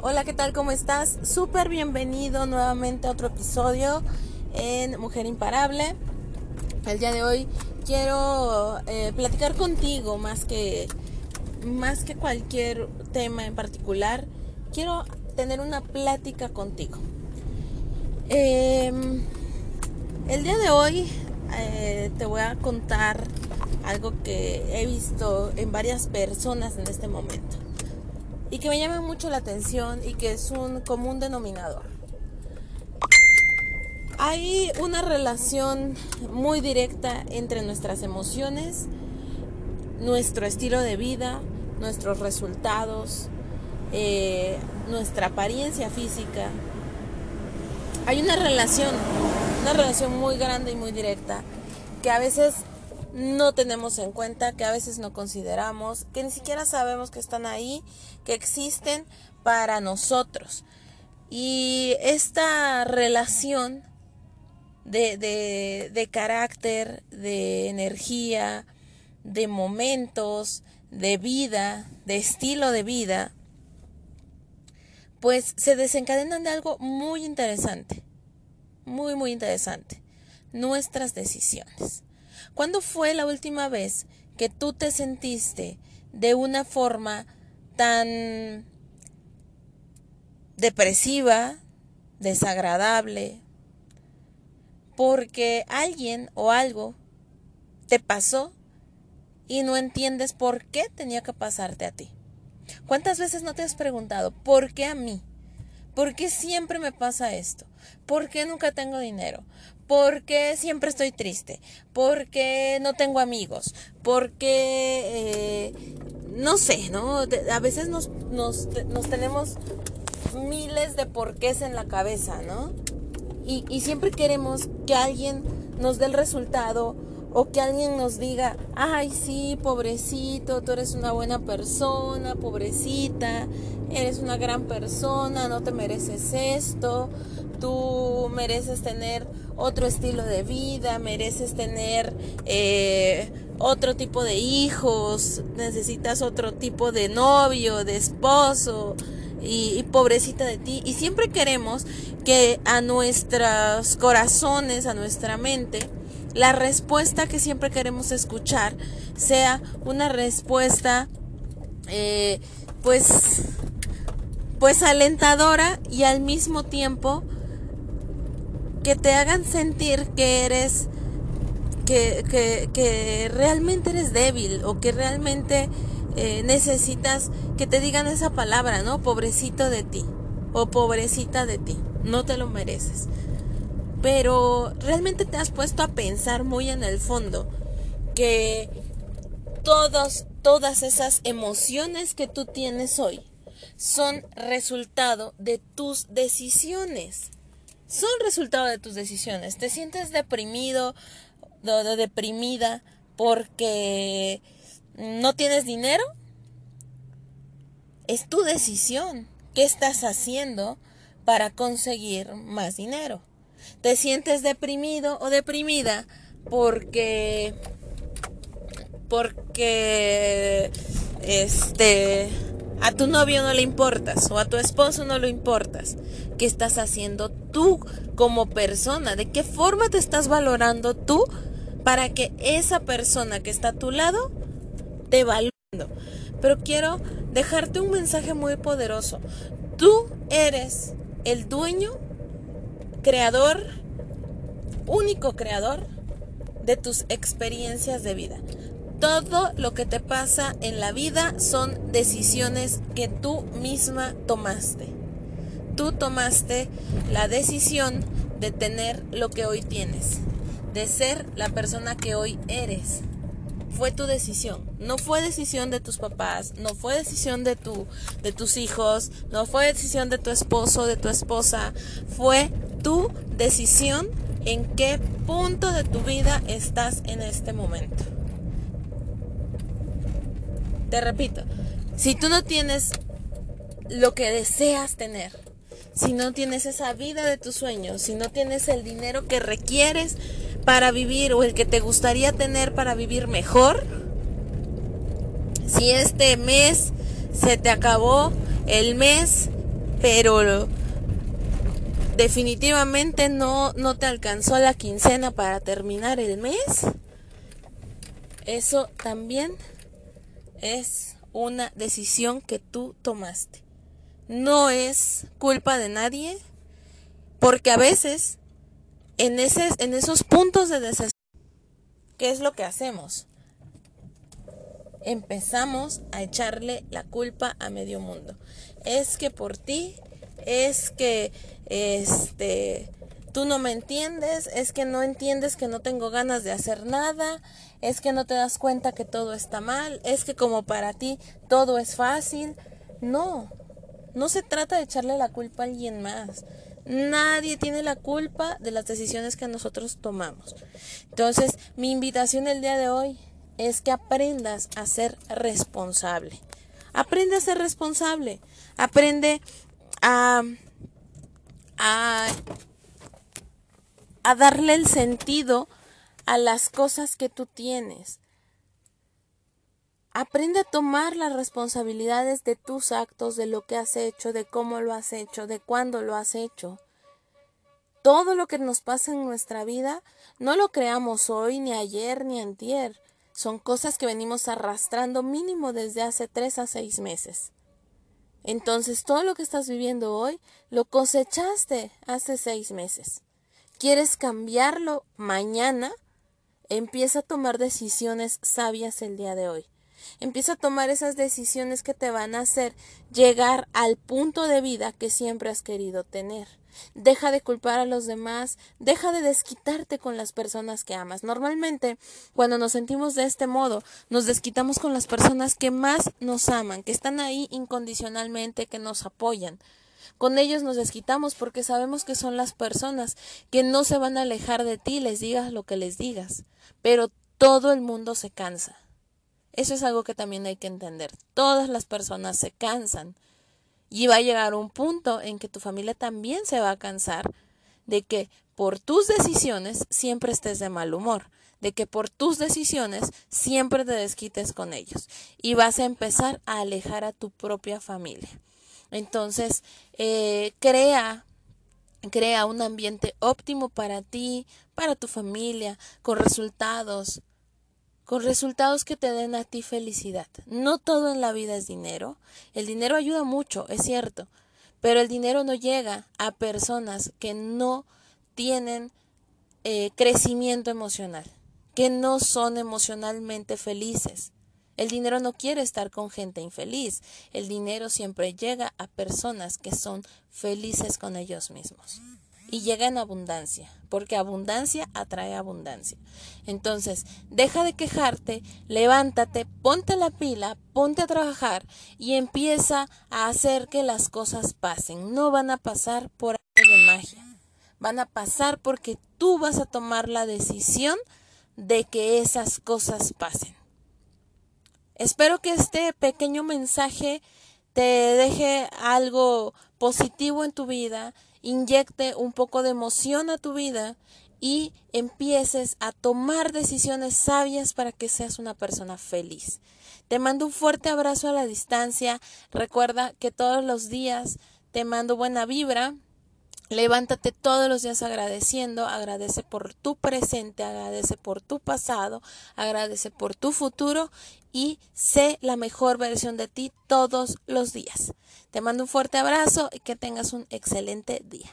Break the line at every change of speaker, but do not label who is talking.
Hola, ¿qué tal? ¿Cómo estás? Súper bienvenido nuevamente a otro episodio en Mujer Imparable. El día de hoy quiero eh, platicar contigo más que, más que cualquier tema en particular. Quiero tener una plática contigo. Em, el día de hoy eh, te voy a contar algo que he visto en varias personas en este momento y que me llama mucho la atención y que es un común denominador. Hay una relación muy directa entre nuestras emociones, nuestro estilo de vida, nuestros resultados, eh, nuestra apariencia física. Hay una relación, una relación muy grande y muy directa que a veces no tenemos en cuenta, que a veces no consideramos, que ni siquiera sabemos que están ahí, que existen para nosotros. Y esta relación de, de, carácter, de energía, de momentos, de vida, de estilo de vida, pues se desencadenan de algo muy interesante, muy, muy interesante, nuestras decisiones. ¿Cuándo fue la última vez que tú te sentiste de una forma tan depresiva, desagradable, porque alguien o algo te pasó y no entiendes por qué tenía que pasarte a ti? ¿Cuántas veces no te has preguntado, ¿por qué a mí? ¿Por qué siempre me pasa esto? ¿Por qué nunca tengo dinero? ¿Por qué siempre estoy triste? ¿Por qué no tengo amigos? ¿Por qué, eh, no sé, ¿no? A veces nos, nos, nos, tenemos miles de porqués en la cabeza, ¿no? Y, y siempre queremos que alguien nos dé el resultado o que alguien nos diga, ay, sí, pobrecito, tú eres una buena persona, pobrecita, eres una gran persona, no te mereces esto, tú mereces tener otro estilo de vida, mereces tener eh, otro tipo de hijos, necesitas otro tipo de novio, de esposo. Y, pobrecita de ti. Y siempre queremos que a nuestros corazones, a nuestra mente, la respuesta que siempre queremos escuchar sea una respuesta eh, pues pues alentadora y al mismo tiempo que te hagan sentir que eres que, que, que realmente eres débil o que realmente eh, necesitas que te digan esa palabra, ¿no? Pobrecito de ti o pobrecita de ti, no te lo mereces pero realmente te has puesto a pensar muy en el fondo que todos, todas esas emociones que tú tienes hoy son resultado de tus decisiones. Son resultado de tus decisiones. Te sientes deprimido, o deprimida porque no tienes dinero. Es tu decisión. ¿Qué estás haciendo para conseguir más dinero? te sientes deprimido o deprimida porque porque este a tu novio no le importas o a tu esposo no le importas. ¿Qué estás haciendo tú como persona? ¿De qué forma te estás valorando tú para que esa persona que está a tu lado te valore? Pero quiero dejarte un mensaje muy poderoso. Tú eres el dueño creador, único creador de tus experiencias de vida. Todo lo que te pasa en la vida son decisiones que tú misma tomaste. Tú tomaste la decisión de tener lo que hoy tienes, de ser la persona que hoy eres fue tu decisión. No fue decisión de tus papás, no fue decisión de tu de tus hijos, no fue decisión de tu esposo, de tu esposa, fue tu decisión en qué punto de tu vida estás en este momento. Te repito, si tú no tienes lo que deseas tener, si no tienes esa vida de tus sueños, si no tienes el dinero que requieres para vivir o el que te gustaría tener para vivir mejor, si este mes se te acabó el mes pero definitivamente no, no te alcanzó la quincena para terminar el mes, eso también es una decisión que tú tomaste. No es culpa de nadie, porque a veces en, ese, en esos puntos de desesperación, ¿qué es lo que hacemos? Empezamos a echarle la culpa a medio mundo. Es que por ti, es que este tú no me entiendes, es que no entiendes que no tengo ganas de hacer nada, es que no te das cuenta que todo está mal, es que como para ti todo es fácil. No, no se trata de echarle la culpa a alguien más. Nadie tiene la culpa de las decisiones que nosotros tomamos. Entonces, mi invitación el día de hoy es que aprendas a ser responsable. Aprende a ser responsable. Aprende a, a, a darle el sentido a las cosas que tú tienes. Aprende a tomar las responsabilidades de tus actos, de lo que has hecho, de cómo lo has hecho, de cuándo lo has hecho. Todo lo que nos pasa en nuestra vida no lo creamos hoy, ni ayer, ni antier. Son cosas que venimos arrastrando mínimo desde hace tres a seis meses. Entonces todo lo que estás viviendo hoy lo cosechaste hace seis meses. ¿Quieres cambiarlo mañana? Empieza a tomar decisiones sabias el día de hoy. Empieza a tomar esas decisiones que te van a hacer llegar al punto de vida que siempre has querido tener. Deja de culpar a los demás, deja de desquitarte con las personas que amas. Normalmente, cuando nos sentimos de este modo, nos desquitamos con las personas que más nos aman, que están ahí incondicionalmente, que nos apoyan. Con ellos nos desquitamos porque sabemos que son las personas que no se van a alejar de ti, les digas lo que les digas. Pero todo el mundo se cansa. Eso es algo que también hay que entender. Todas las personas se cansan. Y va a llegar un punto en que tu familia también se va a cansar de que por tus decisiones siempre estés de mal humor, de que por tus decisiones siempre te desquites con ellos y vas a empezar a alejar a tu propia familia. Entonces, eh, crea crea un ambiente óptimo para ti, para tu familia, con resultados, con resultados que te den a ti felicidad. No todo en la vida es dinero. El dinero ayuda mucho, es cierto, pero el dinero no llega a personas que no tienen eh, crecimiento emocional, que no son emocionalmente felices. El dinero no quiere estar con gente infeliz. El dinero siempre llega a personas que son felices con ellos mismos y llega en abundancia, porque abundancia atrae abundancia. Entonces, deja de quejarte, levántate, ponte la pila, ponte a trabajar y empieza a hacer que las cosas pasen. No van a pasar por arte de magia, van a pasar porque tú vas a tomar la decisión de que esas cosas pasen. Espero que este pequeño mensaje te deje algo positivo en tu vida inyecte un poco de emoción a tu vida y empieces a tomar decisiones sabias para que seas una persona feliz. Te mando un fuerte abrazo a la distancia. Recuerda que todos los días te mando buena vibra. Levántate todos los días agradeciendo, agradece por tu presente, agradece por tu pasado, agradece por tu futuro y sé la mejor versión de ti todos los días. Te mando un fuerte abrazo y que tengas un excelente día.